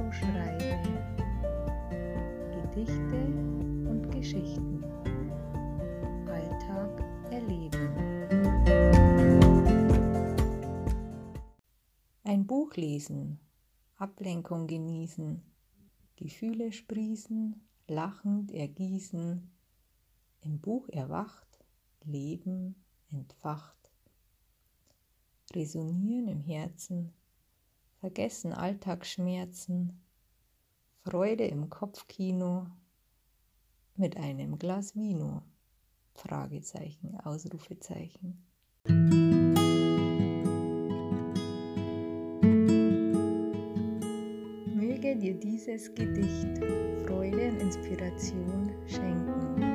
Caro Schreibe Gedichte und Geschichten. Alltag erleben. Ein Buch lesen, Ablenkung genießen, Gefühle sprießen, lachend ergießen, im Buch erwacht, Leben entfacht, resonieren im Herzen, vergessen Alltagsschmerzen, Freude im Kopfkino mit einem Glas Vino. Fragezeichen, Ausrufezeichen. Möge dir dieses Gedicht Freude und Inspiration schenken.